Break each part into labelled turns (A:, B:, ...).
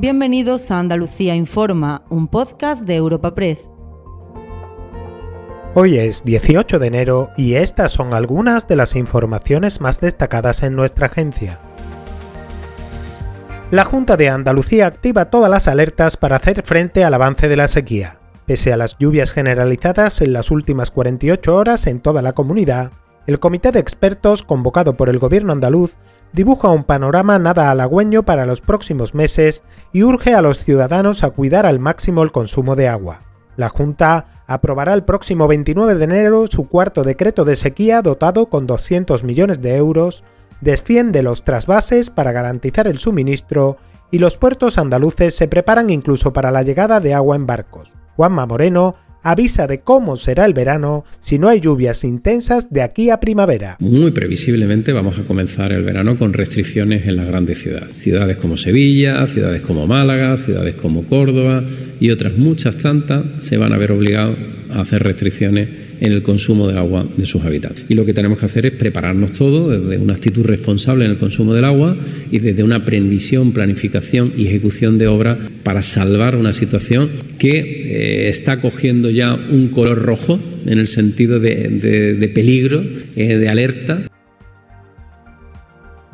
A: Bienvenidos a Andalucía Informa, un podcast de Europa Press.
B: Hoy es 18 de enero y estas son algunas de las informaciones más destacadas en nuestra agencia. La Junta de Andalucía activa todas las alertas para hacer frente al avance de la sequía. Pese a las lluvias generalizadas en las últimas 48 horas en toda la comunidad, el comité de expertos convocado por el gobierno andaluz dibuja un panorama nada halagüeño para los próximos meses y urge a los ciudadanos a cuidar al máximo el consumo de agua. La Junta aprobará el próximo 29 de enero su cuarto decreto de sequía dotado con 200 millones de euros, desciende los trasvases para garantizar el suministro y los puertos andaluces se preparan incluso para la llegada de agua en barcos. Juanma Moreno avisa de cómo será el verano si no hay lluvias intensas de aquí a primavera.
C: Muy previsiblemente vamos a comenzar el verano con restricciones en las grandes ciudades. Ciudades como Sevilla, ciudades como Málaga, ciudades como Córdoba y otras muchas tantas se van a ver obligados a hacer restricciones en el consumo del agua de sus habitantes. Y lo que tenemos que hacer es prepararnos todo desde una actitud responsable en el consumo del agua y desde una previsión, planificación y ejecución de obras para salvar una situación que eh, está cogiendo ya un color rojo en el sentido de, peligro, eh, de alerta.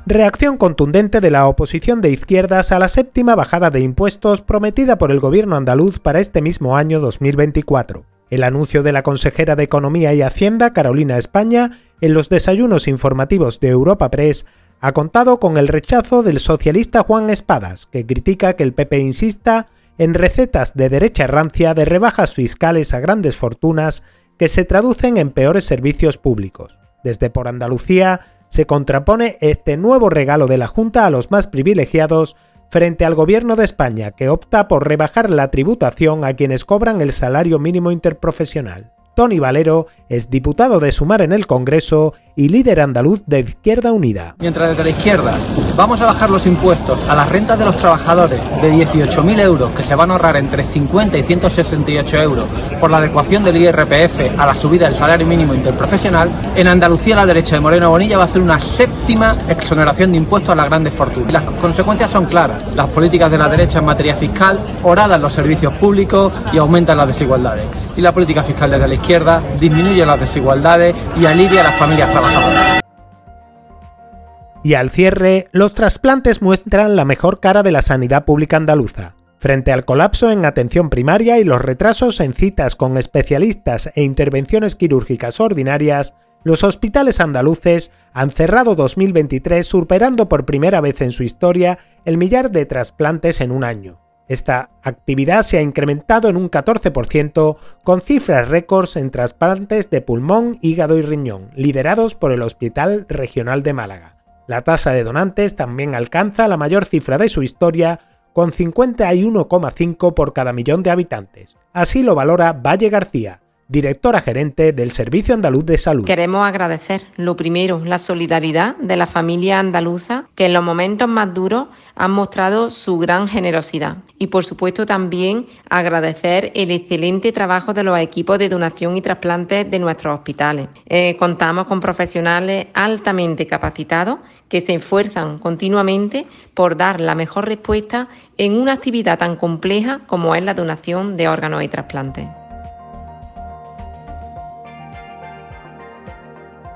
B: Reacción contundente de la oposición de izquierdas a la séptima bajada de impuestos prometida por el gobierno andaluz para este mismo año 2024. El anuncio de la consejera de Economía y Hacienda, Carolina España, en los desayunos informativos de Europa Press, ha contado con el rechazo del socialista Juan Espadas, que critica que el PP insista en recetas de derecha rancia de rebajas fiscales a grandes fortunas que se traducen en peores servicios públicos. Desde por Andalucía se contrapone este nuevo regalo de la Junta a los más privilegiados frente al gobierno de España que opta por rebajar la tributación a quienes cobran el salario mínimo interprofesional. Tony Valero es diputado de Sumar en el Congreso y líder andaluz de Izquierda Unida.
D: Mientras desde la izquierda vamos a bajar los impuestos a las rentas de los trabajadores de 18.000 euros que se van a ahorrar entre 50 y 168 euros por la adecuación del IRPF a la subida del salario mínimo interprofesional, en Andalucía la derecha de Moreno Bonilla va a hacer una séptima exoneración de impuestos a las grandes fortunas. Las consecuencias son claras. Las políticas de la derecha en materia fiscal horadan los servicios públicos y aumentan las desigualdades. Y la política fiscal desde la izquierda disminuye las desigualdades y alivia a las familias trabajadoras.
B: Y al cierre, los trasplantes muestran la mejor cara de la sanidad pública andaluza. Frente al colapso en atención primaria y los retrasos en citas con especialistas e intervenciones quirúrgicas ordinarias, los hospitales andaluces han cerrado 2023 superando por primera vez en su historia el millar de trasplantes en un año. Esta actividad se ha incrementado en un 14%, con cifras récords en trasplantes de pulmón, hígado y riñón, liderados por el Hospital Regional de Málaga. La tasa de donantes también alcanza la mayor cifra de su historia, con 51,5 por cada millón de habitantes. Así lo valora Valle García, directora gerente del Servicio Andaluz de Salud.
E: Queremos agradecer, lo primero, la solidaridad de la familia andaluza que en los momentos más duros han mostrado su gran generosidad. Y por supuesto también agradecer el excelente trabajo de los equipos de donación y trasplantes de nuestros hospitales. Eh, contamos con profesionales altamente capacitados que se esfuerzan continuamente por dar la mejor respuesta en una actividad tan compleja como es la donación de órganos y trasplantes.